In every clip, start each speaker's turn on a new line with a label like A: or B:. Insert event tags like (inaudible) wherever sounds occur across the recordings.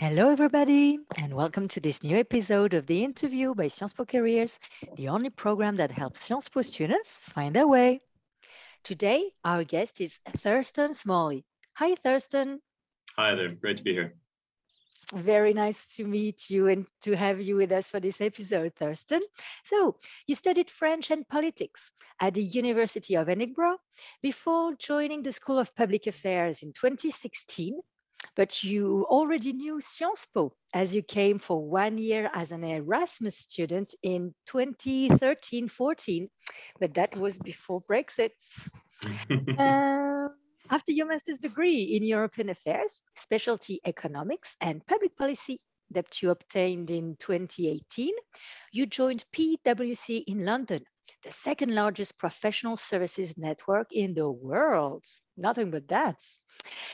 A: Hello, everybody, and welcome to this new episode of the interview by Sciences Po Careers, the only program that helps Sciences Po students find their way. Today, our guest is Thurston Smalley. Hi, Thurston.
B: Hi there. Great to be here.
A: Very nice to meet you and to have you with us for this episode, Thurston. So, you studied French and politics at the University of Edinburgh before joining the School of Public Affairs in 2016 but you already knew Sciences Po as you came for one year as an Erasmus student in 2013-14, but that was before Brexit. uh, (laughs) after your master's degree in European Affairs, Specialty Economics and Public Policy that you obtained in 2018, you joined PwC in London, the second largest professional services network in the world nothing but that.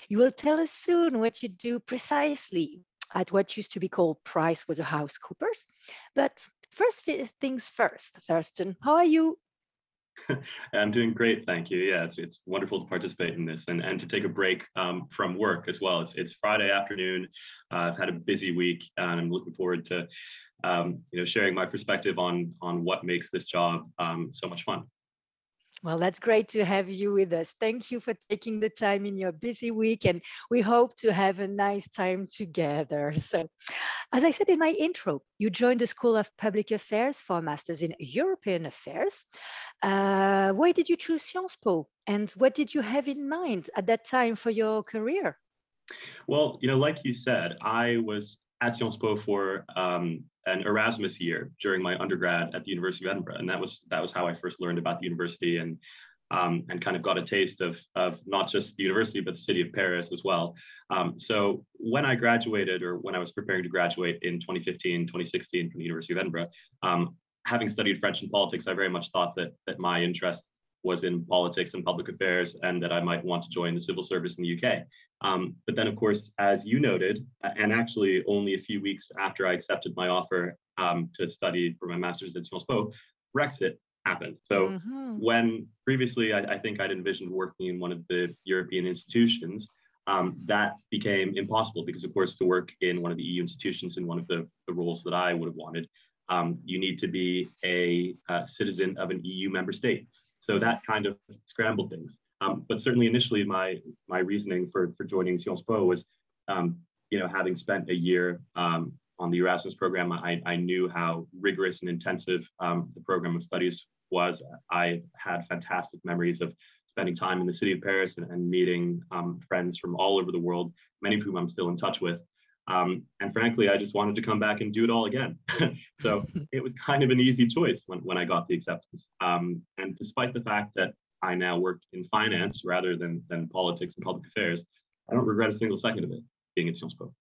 A: You will tell us soon what you do precisely at what used to be called PricewaterhouseCoopers. But first things first, Thurston, how are you? (laughs)
B: I'm doing great, thank you. Yeah, it's it's wonderful to participate in this and, and to take a break um, from work as well. It's it's Friday afternoon. Uh, I've had a busy week, and I'm looking forward to um, you know sharing my perspective on on what makes this job um, so much fun.
A: Well, that's great to have you with us. Thank you for taking the time in your busy week, and we hope to have a nice time together. (laughs) So, as I said in my intro, you joined the School of Public Affairs for a Masters in European Affairs. Uh, why did you choose Sciences Po, and what did you have in mind at that time for your career?
B: Well, you know, like you said, I was at Sciences Po for um, an Erasmus year during my undergrad at the University of Edinburgh, and that was that was how I first learned about the university and um, and kind of got a taste of of not just the university but the city of Paris as well. Um, so when I graduated, or when I was preparing to graduate in 2015, 2016 from the University of Edinburgh, um, having studied French and politics, I very much thought that that my interest was in politics and public affairs, and that I might want to join the civil service in the UK. Um, but then, of course, as you noted, and actually only a few weeks after I accepted my offer um, to study for my master's at Sciences Po, Brexit happened. So mm-hmm. when previously I, I, think I'd envisioned working in one of the European institutions, um, that became impossible because, of course, to work in one of the EU institutions in one of the, the roles that I would have wanted, um, you need to be a, a citizen of an EU member state. So that kind of scrambled things. Um, but certainly initially my my reasoning for, for joining Sciences Po was, um, you know, having spent a year um, on the Erasmus program, I, I knew how rigorous and intensive um, the program of studies was. I had fantastic memories of spending time in the city of Paris and, and meeting um, friends from all over the world, many of whom I'm still in touch with. Um, and frankly, I just wanted to come back and do it all again. (laughs) so it was kind of an easy choice when, when I got the acceptance. Um, and despite the fact that I now work in finance rather than, than politics and public affairs, I don't regret a single second of it being at Sciences Po.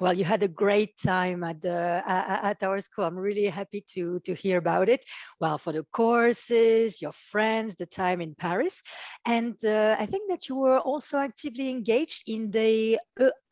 A: Well, you had a great time at the at our school. I'm really happy to to hear about it. Well, for the courses, your friends, the time in Paris, and uh, I think that you were also actively engaged in the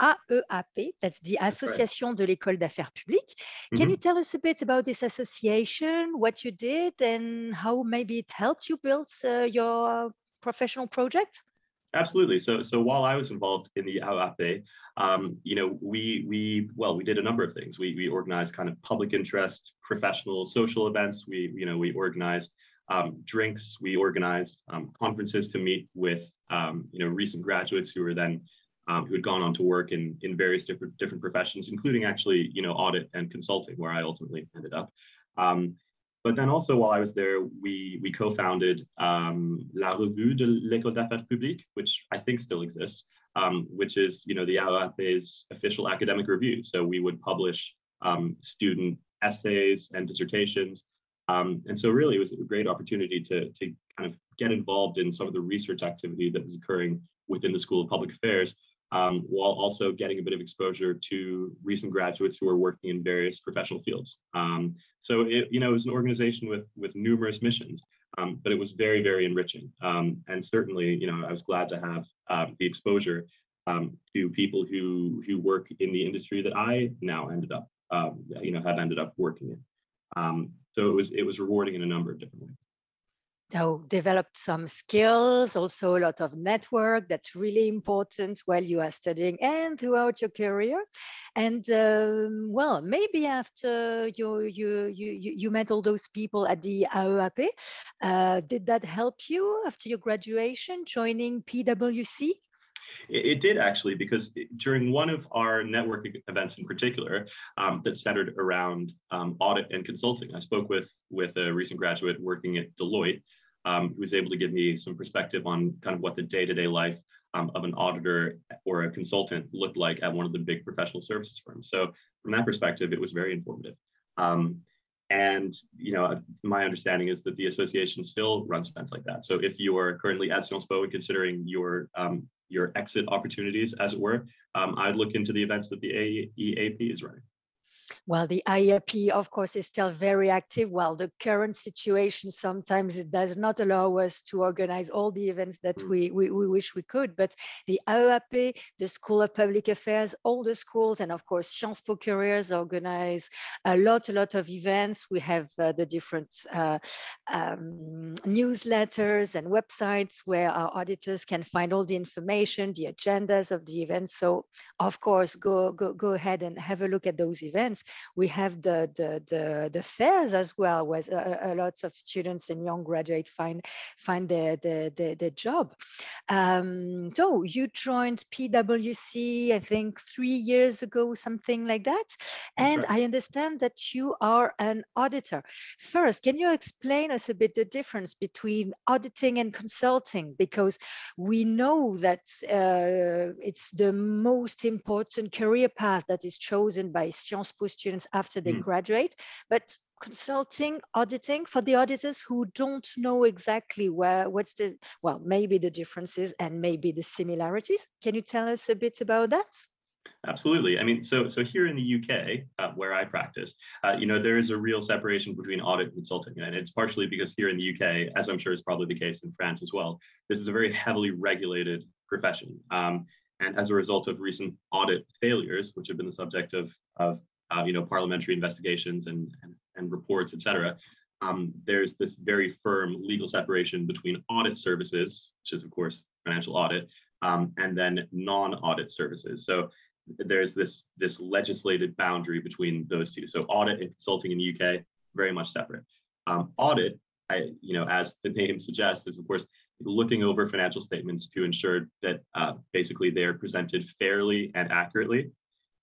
A: AEAP, that's the Association de l'École d'Affaires Publiques. Can mm-hmm. you tell us a bit about this association, what you did, and how maybe it helped you build uh, your professional project?
B: Absolutely. So, so while I was involved in the AEAP, um, you know, we we well, we did a number of things. We we organized kind of public interest, professional, social events. We you know we organized um, drinks. We organized um, conferences to meet with um, you know recent graduates who were then um, who had gone on to work in in various different different professions, including actually you know audit and consulting, where I ultimately ended up. Um, but then also while I was there, we we co-founded um, La Revue de l'École d'Affaires Publiques, which I think still exists, um, which is you know the AEAP's official academic review. So we would publish um, student essays and dissertations. Um, and so really it was a great opportunity to, to kind of get involved in some of the research activity that was occurring within the School of Public Affairs um, while also getting a bit of exposure to recent graduates who are working in various professional fields. Um, so it, you know, it was an organization with with numerous missions, um, but it was very, very enriching. Um, and certainly, you know, I was glad to have uh, the exposure um, to people who who work in the industry that I now ended up, um, you know, have ended up working in. so it was it was rewarding in a number of different ways.
A: So developed some skills, also a lot of network. That's really important while you are studying and throughout your career. And um, well, maybe after you you you you met all those people at the AEAP, uh, did that help you after your graduation, joining PwC?
B: It, did actually, because during one of our networking events in particular um, that centered around um, audit and consulting, I spoke with, with a recent graduate working at Deloitte um, who was able to give me some perspective on kind of what the day-to-day life um, of an auditor or a consultant looked like at one of the big professional services firms. So from that perspective, it was very informative. Um, and you know, my understanding is that the association still runs events like that. So if you are currently at Sciences and considering your um, your exit opportunities, as it were, um, I'd look into the events that the AEAP is running.
A: Well, the AEAP, of course, is still very active. While the current situation sometimes it does not allow us to organize all the events that mm. we, we, we wish we could. But the AEAP, the School of Public Affairs, all the schools, and of course, Sciences Po Careers organize a lot, a lot of events. We have uh, the different uh, um, newsletters and websites where our auditors can find all the information, the agendas of the events. So, of course, go go go ahead and have a look at those events we have the the the, the fairs as well, where a, a lots of students and young graduates find find their their, their, their job. Um, so you joined PwC, I think three years ago, something like that. And I understand that you are an auditor. First, can you explain us a bit the difference between auditing and consulting? Because we know that uh, it's the most important career path that is chosen by Sciences Po students after they mm. graduate, but consulting, auditing for the auditors who don't know exactly where what's the well maybe the differences and maybe the similarities. Can you tell us a bit about that?
B: Absolutely. I mean, so so here in the UK, uh, where I practice, uh, you know, there is a real separation between audit and consulting, and it's partially because here in the UK, as I'm sure is probably the case in France as well, this is a very heavily regulated profession. Um, and as a result of recent audit failures, which have been the subject of, of uh, you know, parliamentary investigations and, and, and reports, et cetera, um, there's this very firm legal separation between audit services, which is of course financial audit, um, and then non-audit services. So there's this this legislated boundary between those two. So audit and consulting in the UK very much separate. Um, audit, I, you know, as the name suggests, is of course looking over financial statements to ensure that uh, basically they are presented fairly and accurately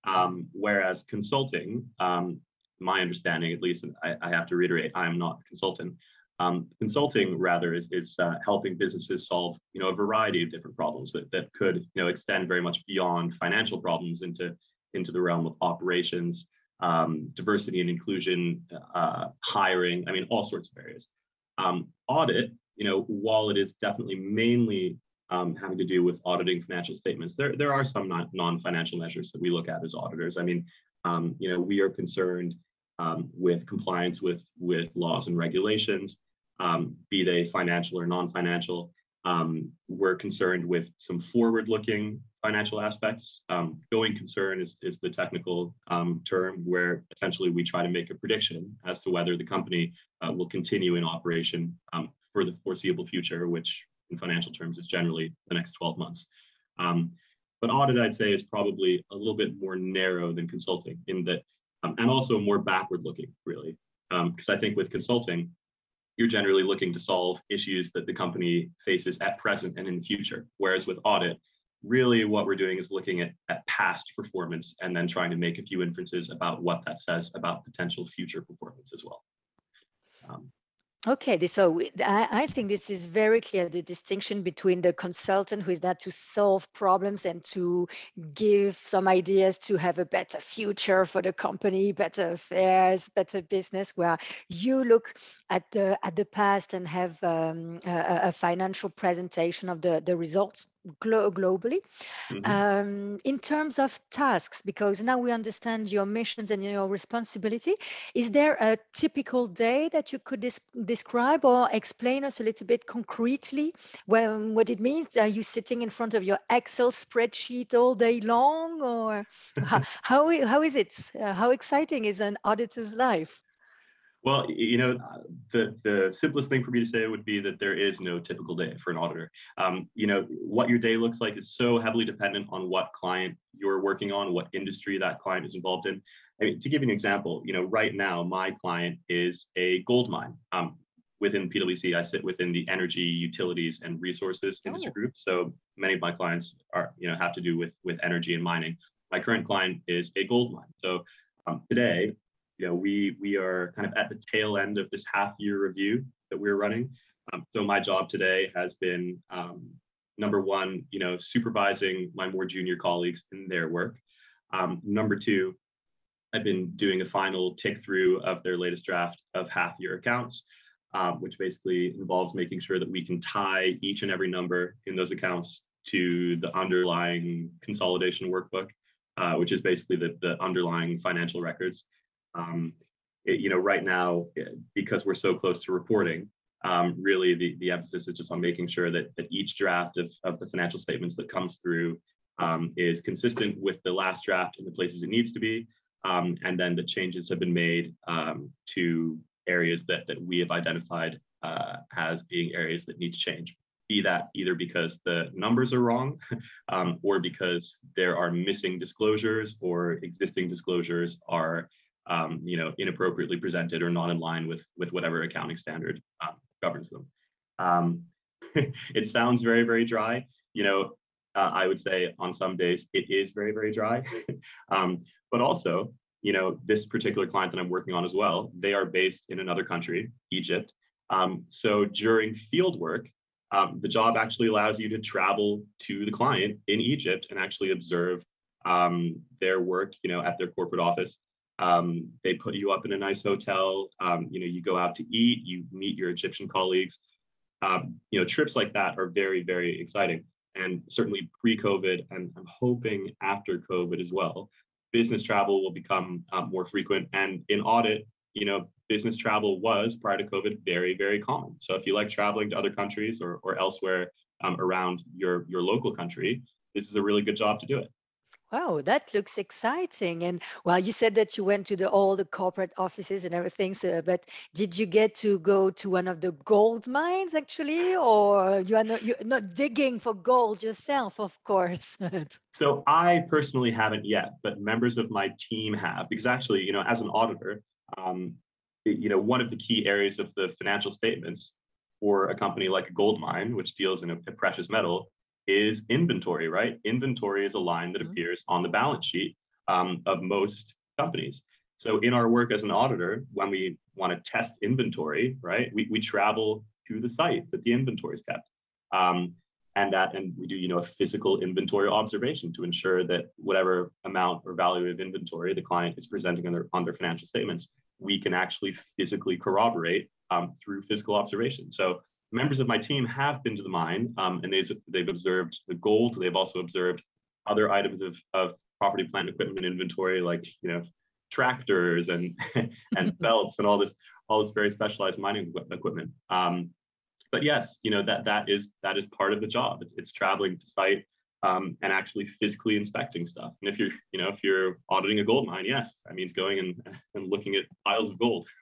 B: um, whereas consulting, um, my understanding, at least, and I, I, have to reiterate, I am not a consultant. Um, consulting rather is, is uh, helping businesses solve, you know, a variety of different problems that, that could, you know, extend very much beyond financial problems into, into the realm of operations, um, diversity and inclusion, uh, hiring, I mean, all sorts of areas. Um, audit, you know, while it is definitely mainly um, having to do with auditing financial statements. There, there are some non, financial measures that we look at as auditors. I mean, um, you know, we are concerned um, with compliance with, with laws and regulations, um, be they financial or non-financial. Um, we're concerned with some forward-looking financial aspects. Um, going concern is, is the technical term where essentially we try to make a prediction as to whether the company uh, will continue in operation for the foreseeable future, which in financial terms is generally the next 12 months. Um, but audit, I'd say, is probably a little bit more narrow than consulting in that, um, and also more backward looking, really. Because um, I think with consulting, you're generally looking to solve issues that the company faces at present and in the future. Whereas with audit, really what we're doing is looking at, at past performance and then trying to make a few inferences about what that says about potential future performance as well. Um,
A: Okay, so I, think this is very clear the distinction between the consultant who is there to solve problems and to give some ideas to have a better future for the company, better affairs, better business, where you look at the at the past and have um, a, a financial presentation of the, the results glo- globally. Mm-hmm. um, in terms of tasks because now we understand your missions and your responsibility is there a typical day that you could describe or explain us a little bit concretely? When, what it means are you sitting in front of your excel spreadsheet all day long or (laughs) how, how, how is it? Uh, how exciting is an auditor's life
B: Well, you know, the, the simplest thing for me to say would be that there is no typical day for an auditor. Um, you know, what your day looks like is so heavily dependent on what client you're working on, what industry that client is involved in. I mean, to give you an example, you know, right now my client is a gold mine. Um, within PwC, I sit within the energy, utilities, and resources industry oh. group. So many of my clients are, you know, have to do with with energy and mining. My current client is a gold mine. So um, today, you know, we we are kind of at the tail end of this half year review that we're running. Um, so my job today has been um, number one, you know, supervising my more junior colleagues in their work. Um, number two, I've been doing a final tick through of their latest draft of half year accounts, um, which basically involves making sure that we can tie each and every number in those accounts to the underlying consolidation workbook, uh, which is basically the, the underlying financial records. Um, it, you know, right now, eh, because we're so close to reporting, um, really the, the emphasis is just on making sure that, that each draft of, of the financial statements that comes through um, is consistent with the last draft in the places it needs to be. Um, and then the changes have been made um, to areas that, that we have identified uh, as being areas that need to change. Be that either because the numbers are wrong (laughs) um, or because there are missing disclosures or existing disclosures are um, you know, inappropriately presented or not in line with with whatever accounting standard um, governs them. Um, (laughs) it sounds very very dry. You know, uh, I would say on some days it is very very dry, (laughs) um, but also you know this particular client that I'm working on as well. They are based in another country, Egypt. Um, so during field work, um, the job actually allows you to travel to the client in Egypt and actually observe their work, you know, at their corporate office um, they put you up in a nice hotel. Um, you know, you go out to eat, you meet your Egyptian colleagues. Um, you know, trips like that are very, very exciting. And certainly pre-COVID, and I'm hoping after COVID as well, business travel will become um, more frequent. And in audit, you know, business travel was prior to COVID very, very common. So if you like traveling to other countries or, or elsewhere um, around your your local country, this is a really good job to do it.
A: Wow, that looks exciting. And well, you said that you went to the all the corporate offices and everything. So, but did you get to go to one of the gold mines actually, or you are not you're not digging for gold yourself, of course? (laughs)
B: so I personally haven't yet, but members of my team have, because actually, you know, as an auditor, um, you know, one of the key areas of the financial statements for a company like a gold mine, which deals in a, precious metal, is inventory, right? Inventory is a line that mm-hmm. appears on the balance sheet um, of most companies. So in our work as an auditor, when we want to test inventory, right, we, we travel to the site that the inventory is kept. Um, and that, and we do, you know, a physical inventory observation to ensure that whatever amount or value of inventory the client is presenting on their, on their financial statements, we can actually physically corroborate um, through physical observation. So members of my team have been to the mine um, and they've, they've observed the gold. They've also observed other items of, of property, plant, equipment inventory, like, you know, tractors and, (laughs) and (laughs) belts and all this, all this very specialized mining equipment. Um, but yes, you know, that, that is, that is part of the job. It's, it's traveling to site um, and actually physically inspecting stuff. And if you're, you know, if you're auditing a gold mine, yes, that means going and, and looking at piles of gold. (laughs)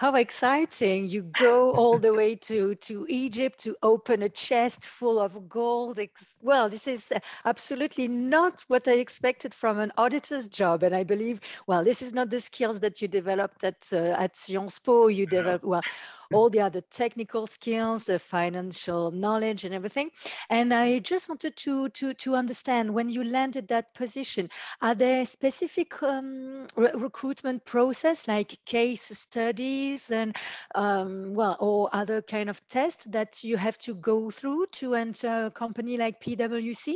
A: How exciting. You go all the way to, to Egypt to open a chest full of gold. Well, this is absolutely not what I expected from an auditor's job. And I believe, well, this is not the skills that you developed at, uh, at Sciences Po. You developed, well, all (laughs) the other technical skills, the financial knowledge and everything. And I just wanted to, to, to understand when you landed that position, are there specific um, re recruitment process like case studies and, um, well, or other kind of tests that you have to go through to enter a company like PwC?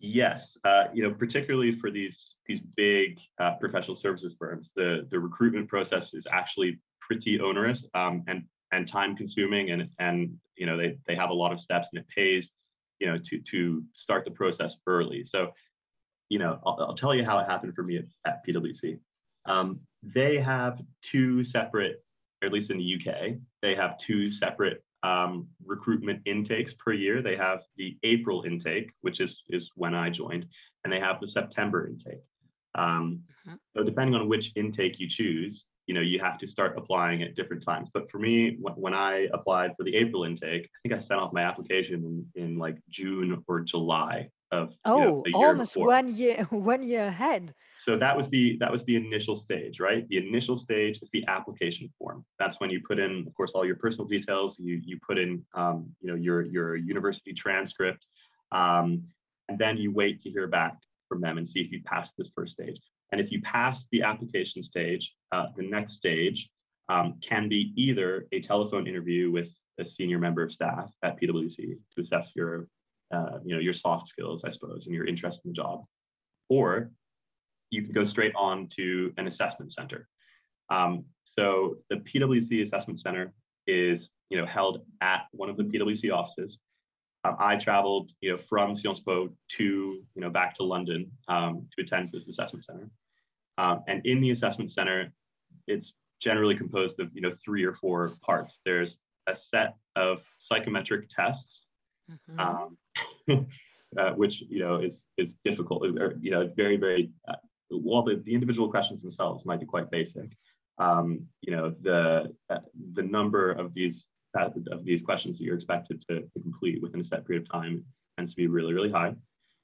B: Yes, uh, you know, particularly for these these big uh, professional services firms, the the recruitment process is actually pretty onerous um, and and time consuming and and you know they they have a lot of steps and it pays you know to to start the process early. So you know i'll, I'll tell you how it happened for me at, at pwc um, they have two separate at least in the uk they have two separate um, recruitment intakes per year. They have the april intake which is is when i joined and they have the september intake. Um, mm-hmm. so depending on which intake you choose you know you have to start applying at different times. But for me when i applied for the april intake i think i sent off my application in, in like june or july of
A: oh
B: you know,
A: almost
B: before.
A: one year (laughs) one year ahead.
B: So that was the that was the initial stage right? The initial stage is the application form. That's when you put in of course all your personal details. You you put in um, you know your your university transcript um, and then you wait to hear back from them and see if you passed this first stage and if you pass the application stage, uh, the next stage um, can be either a telephone interview with a senior member of staff at PwC to assess your, uh, you know, your soft skills, I suppose, and your interest in the job, or you can go straight on to an assessment center. Um, so the PwC Assessment Center is, you know, held at one of the PwC offices. Um, I traveled, you know, from Sciences Po to, you know, back to London um, to attend this assessment center. Um, and in the assessment center, it's generally composed of, you know, three or four parts. There's a set of psychometric tests, mm-hmm. um, (laughs) uh, which, you know, is, is difficult, or, you know, very, very, uh, while the, the individual questions themselves might be quite basic, um, you know, the, uh, the number of these of these questions that you're expected to, to, complete within a set period of time tends to be really, really high.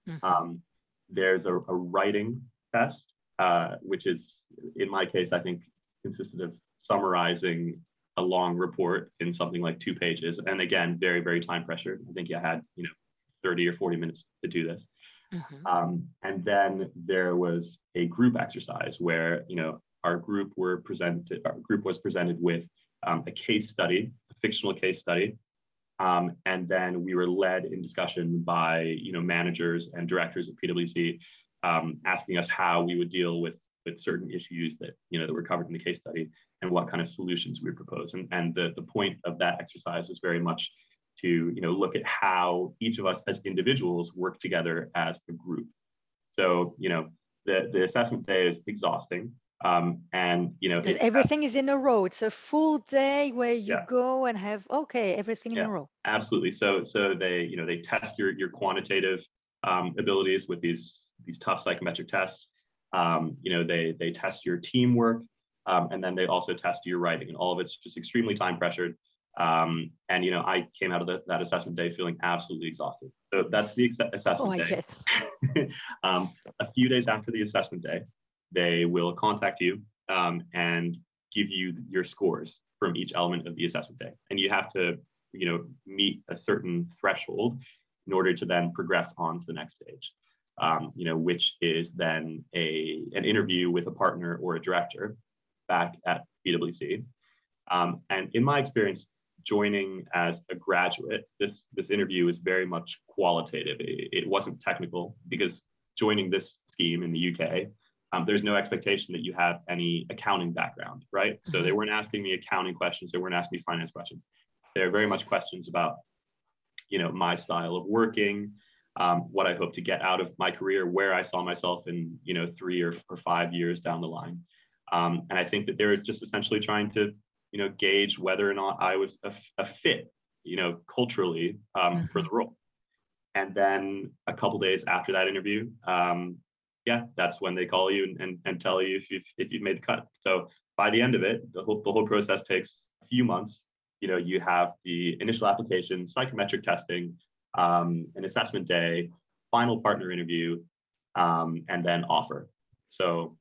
B: Mm-hmm. Um, there's a, a, writing test, uh, which is, in my case, I think consisted of summarizing a long report in something like two pages. And again, very, very time pressured. I think I had, you know, 30 or 40 minutes to do this. Mm-hmm. Um, and then there was a group exercise where, you know, our group were presented, our group was presented with um, a case study, a fictional case study. Um, and then we were led in discussion by you know managers and directors of PwC, um, asking us how we would deal with with certain issues that you know that were covered in the case study and what kind of solutions we would propose. And, and the, the point of that exercise was very much to you know look at how each of us as individuals work together as a group. So you know the, the assessment day is exhausting um, and you know
A: because everything is in a row it's a full day where you yeah. go and have okay everything
B: yeah,
A: in a row
B: absolutely so so they you know they test your your quantitative um, abilities with these these tough psychometric tests. Um, you know they they test your teamwork um, and then they also test your writing and all of it's just extremely time pressured. Um, and you know i came out of the, that assessment day feeling absolutely exhausted. So that's the assessment oh, day. (laughs) um, a few days after the assessment day they will contact you um, and give you your scores from each element of the assessment day. And you have to, you know, meet a certain threshold in order to then progress on to the next stage. Um, you know, which is then a an interview with a partner or a director back at PwC. Um, and in my experience, joining as a graduate, this this interview is very much qualitative. It, it wasn't technical because joining this scheme in the UK um, there's no expectation that you have any accounting background, right? So they mm-hmm. weren't asking me accounting questions. They weren't asking me finance questions. They're very much questions about, you know, my style of working, um, what I hope to get out of my career, where I saw myself in, you know, three or, or five years down the line. Um, and I think that they're just essentially trying to, you know, gauge whether or not I was a, a fit, you know, culturally um, mm-hmm. for the role. And then a couple days after that interview, um, yeah, that's when they call you and, and, and tell you if you've, if you've made the cut. So by the end of it, the whole, the whole process takes a few months. You know, you have the initial application, psychometric testing, um, an assessment day, final partner interview, um, and then offer. So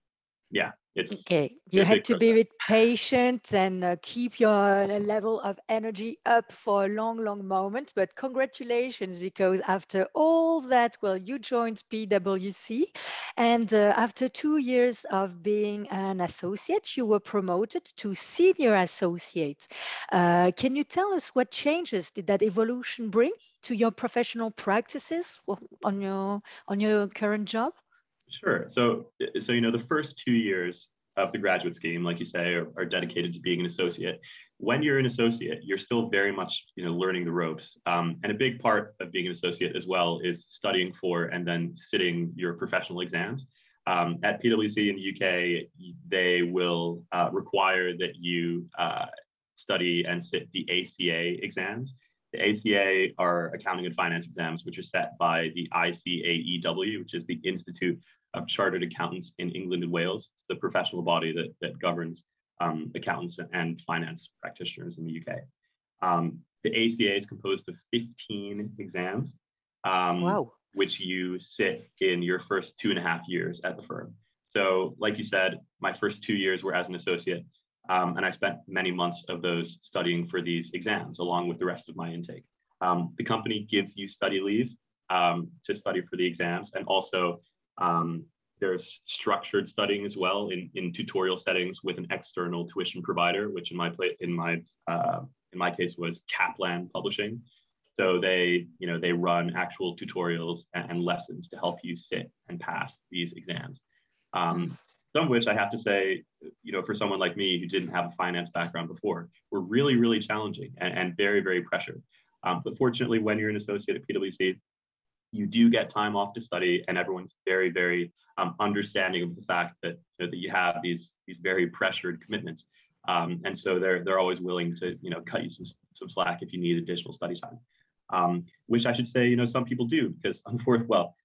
B: yeah, it's
A: okay you have to process. be patient and uh, keep your level of energy up for a long long moment but congratulations because after all that well you joined pwc and uh, after two years of being an associate you were promoted to senior associate uh, can you tell us what changes did that evolution bring to your professional practices on your on your current job
B: Sure. So, so you know, the first two years of the graduate scheme, like you say, are, are, dedicated to being an associate. When you're an associate, you're still very much, you know, learning the ropes. Um, and a big part of being an associate as well is studying for and then sitting your professional exams. Um, at PwC in the UK, they will uh, require that you uh, study and sit the ACA exams. The ACA are accounting and finance exams, which are set by the ICAEW, which is the Institute of Chartered Accountants in England and Wales, the professional body that, that governs um, accountants and finance practitioners in the UK. Um, the ACA is composed of 15 exams, um,
A: wow.
B: which you sit in your first two and a half years at the firm. So, like you said, my first two years were as an associate, um, and I spent many months of those studying for these exams along with the rest of my intake. Um, the company gives you study leave um, to study for the exams, and also um, there's structured studying as well in, in tutorial settings with an external tuition provider, which in my in my uh, in my case was Kaplan Publishing. So they, you know, they run actual tutorials and, and lessons to help you sit and pass these exams. Um, some of which I have to say, you know, for someone like me who didn't have a finance background before, were really, really challenging and, and very, very pressured. Um, but fortunately, when you're an associate at PwC, you do get time off to study, and everyone's very, very um, understanding of the fact that, that you have these these very pressured commitments. Um, and so they're they're always willing to you know cut you some, some slack if you need additional study time, um, which I should say you know some people do because (laughs) unfortunately well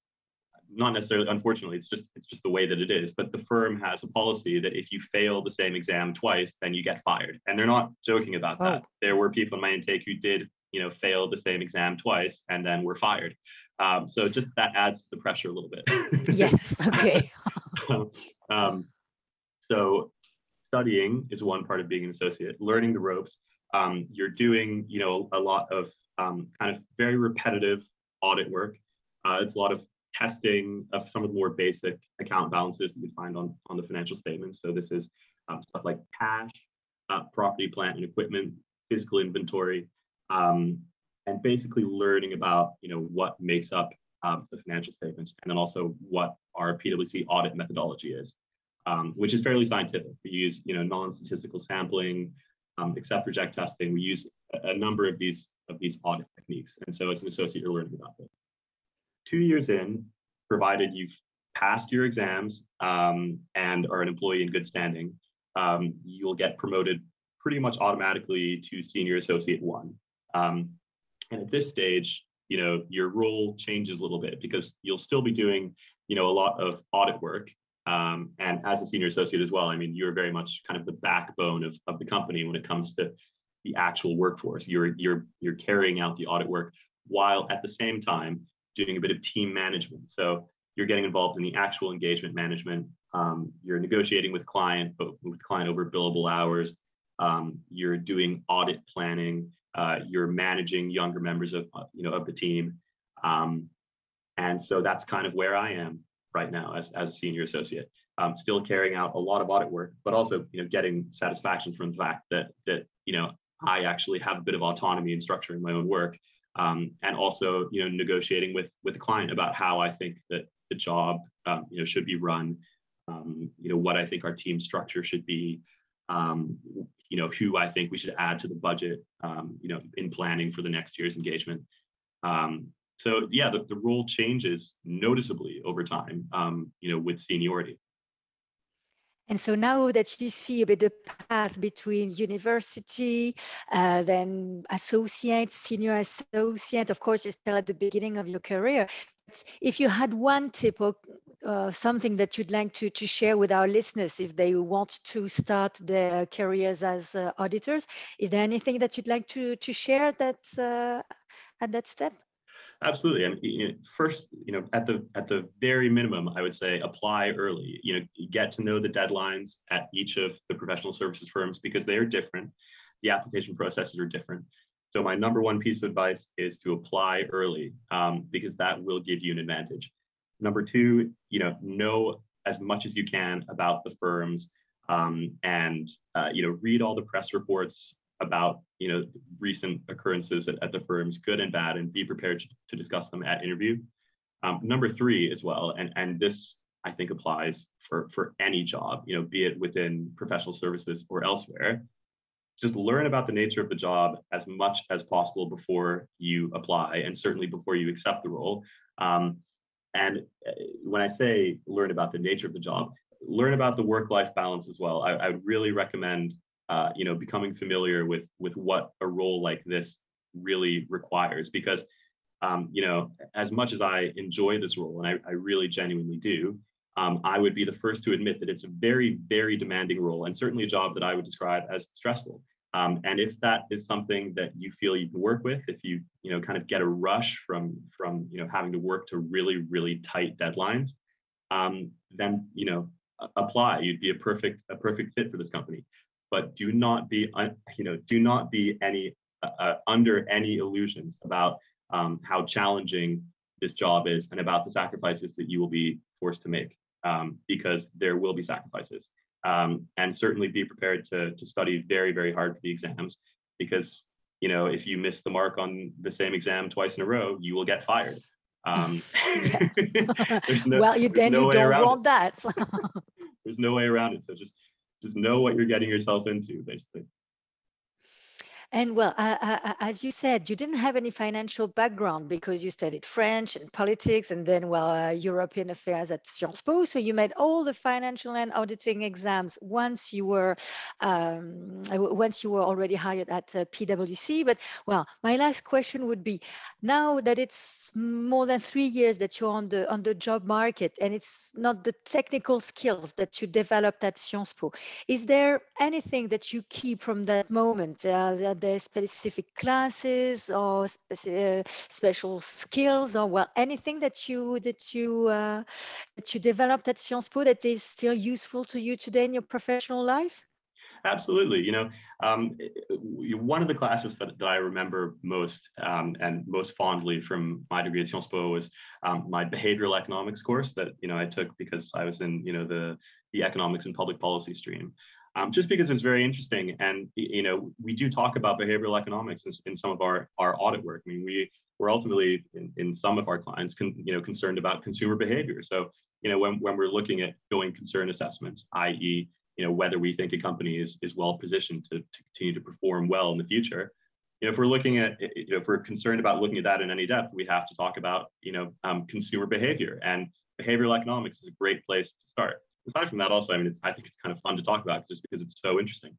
B: not necessarily unfortunately it's just it's just the way that it is but the firm has a policy that if you fail the same exam twice then you get fired and they're not joking about oh. that there were people in my intake who did you know fail the same exam twice and then were fired. Um, so just that adds to the pressure a little bit. (laughs)
A: Yes okay. (laughs)
B: Um, so studying is one part of being an associate. Learning the ropes um, you're doing you know a lot of um, kind of very repetitive audit work. Uh, it's a lot of testing of some of the more basic account balances that you find on, on the financial statements. So this is um, stuff like cash, uh, property, plant, and equipment, physical inventory, um, and basically learning about you know what makes up um, the financial statements, and then also what our PwC audit methodology is, um, which is fairly scientific. We use you know non-statistical sampling, um, accept reject testing. We use a, number of these of these audit techniques, and so as an associate, you're learning about this two years in, provided you've passed your exams um, and are an employee in good standing, um, you'll get promoted pretty much automatically to senior associate one. Um, and at this stage, you know, your role changes a little bit because you'll still be doing, you know, a lot of audit work. Um, and as a senior associate as well, I mean, you're very much kind of the backbone of, of the company when it comes to the actual workforce. You're you're you're carrying out the audit work while at the same time doing a bit of team management. So you're getting involved in the actual engagement management. Um, you're negotiating with client, but with client over billable hours. Um, you're doing audit planning. Uh, you're managing younger members of you know of the team, um, and so that's kind of where I am right now as, as a senior associate. Um, still carrying out a lot of audit work, but also you know getting satisfaction from the fact that that you know I actually have a bit of autonomy in structuring my own work um, and also you know negotiating with with the client about how I think that the job um, you know should be run, um, you know what I think our team structure should be, um, you know who I think we should add to the budget, um, you know in planning for the next year's engagement. Um, so yeah, the, the role changes noticeably over time, um, you know, with seniority.
A: And so now that you see a bit the path between university, uh, then associate, senior associate, of course, you're still at the beginning of your career. If you had one tip or uh, something that you'd like to, to share with our listeners if they want to start their careers as uh, auditors, is there anything that you'd like to, to share that uh, at that step?
B: Absolutely. Mean, you know, first, you know, at the at the very minimum, I would say apply early. You know, get to know the deadlines at each of the professional services firms because they are different. The application processes are different. So my number one piece of advice is to apply early um, because that will give you an advantage. Number two, you know, know as much as you can about the firms um, and uh, you know read all the press reports about you know recent occurrences at, at, the firms, good and bad, and be prepared to, discuss them at interview. Um, number three as well, and and this I think applies for for any job, you know, be it within professional services or elsewhere. Just learn about the nature of the job as much as possible before you apply, and certainly before you accept the role. Um, and uh, when I say learn about the nature of the job, learn about the work-life balance as well. I, I would really recommend uh, you know, becoming familiar with with what a role like this really requires. Because, um, you know, as much as I enjoy this role, and I, I really genuinely do, um, I would be the first to admit that it's a very, very demanding role and certainly a job that I would describe as stressful. Um, and if that is something that you feel you can work with, if you you know kind of get a rush from from you know having to work to really really tight deadlines, um, then you know apply. You'd be a perfect a perfect fit for this company. But do not be you know do not be any uh, uh, under any illusions about um, how challenging this job is and about the sacrifices that you will be forced to make um, because there will be sacrifices. Um, and certainly be prepared to, to study very, very hard for the exams because, you know, if you miss the mark on the same exam twice in a row, you will get fired. Um, (laughs)
A: no, well, you then no you don't want it. that. (laughs)
B: there's no way around it. So just just know what you're getting yourself into, basically.
A: And well, as you said, you didn't have any financial background because you studied French and politics and then, well, uh, European affairs at Sciences Po. So you made all the financial and auditing exams once you were um, once you were already hired at uh, PwC. But well, my last question would be: now that it's more than three years that you're on the on the job market, and it's not the technical skills that you developed at Sciences Po, is there anything that you keep from that moment? Uh, there specific classes or uh, special skills or well anything that you that you uh, that you developed at Sciences Po that is still useful to you today in your professional life?
B: Absolutely. You know, um, one of the classes that, that I remember most um, and most fondly from my degree at Sciences Po was um, my behavioral economics course that you know I took because I was in you know the the economics and public policy stream um, just because it's very interesting. And you know, we do talk about behavioral economics in, in some of our our audit work. I mean, we we're ultimately in, in some of our clients, con, you know, concerned about consumer behavior. So you know, when when we're looking at going concern assessments, i.e., you know, whether we think a company is is well positioned to, to continue to perform well in the future. You know, if we're looking at, you know, if we're concerned about looking at that in any depth, we have to talk about, you know, um, consumer behavior and behavioral economics is a great place to start aside from that, also, I mean, I think it's kind of fun to talk about just because it's so interesting.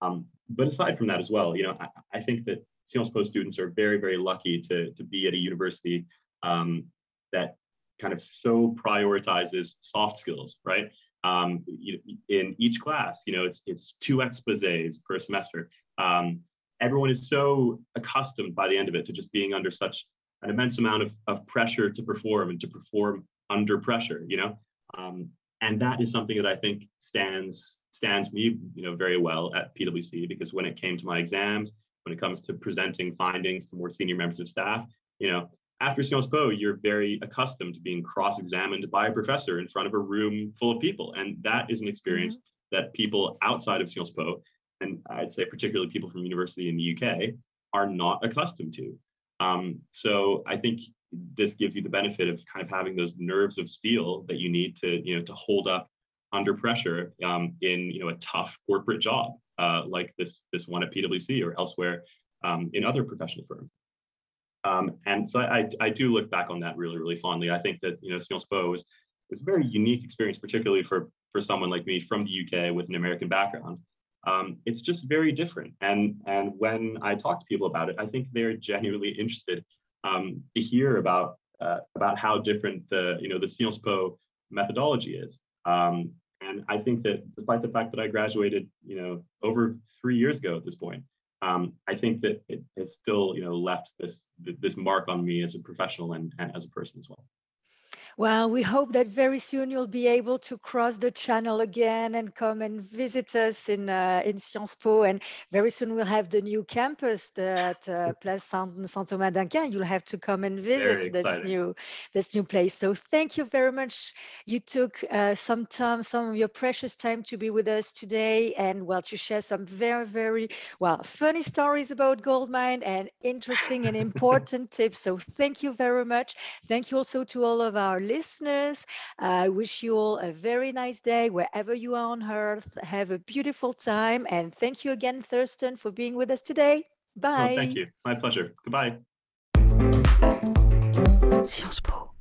B: Um, but aside from that as well, you know, I, I, think that Sciences Po students are very, very lucky to, to be at a university um, that kind of so prioritizes soft skills, right? Um, you, in each class, you know, it's it's two exposés per semester. Um, everyone is so accustomed by the end of it to just being under such an immense amount of, of pressure to perform and to perform under pressure, you know. Um, and that is something that I think stands stands me, you know, very well at PwC because when it came to my exams, when it comes to presenting findings to more senior members of staff, you know, after Sciences Po, you're very accustomed to being cross-examined by a professor in front of a room full of people, and that is an experience mm-hmm. that people outside of Sciences Po, and I'd say particularly people from university in the UK, are not accustomed to. Um, so I think this gives you the benefit of kind of having those nerves of steel that you need to you know to hold up under pressure um, in you know a tough corporate job uh, like this this one at PwC or elsewhere um, in other professional firms. Um, and so I, I do look back on that really really fondly. I think that you know Sciences Po is is a very unique experience, particularly for for someone like me from the UK with an American background. Um, it's just very different. And and when I talk to people about it, I think they're genuinely interested um, to hear about uh, about how different the you know the Sciences Po methodology is. Um, and I think that despite the fact that I graduated, you know, over three years ago at this point, um, I think that it has still, you know, left this this mark on me as a professional and, and as a person as well.
A: Well, we hope that very soon you'll be able to cross the channel again and come and visit us in uh, in Sciences Po. And very soon we'll have the new campus at uh, Place Saint Thomas d'Aquin. You'll have to come and visit this new this new place. So thank you very much. You took uh, some time, some of your precious time to be with us today, and well to share some very very well funny stories about Goldmine and interesting and (laughs) important tips. So thank you very much. Thank you also to all of our listeners. I wish you all a very nice day wherever you are on earth. Have a beautiful time. And thank you again, Thurston, for being with us today. Bye.
B: Well, thank you. My pleasure. Goodbye. Sciences Po.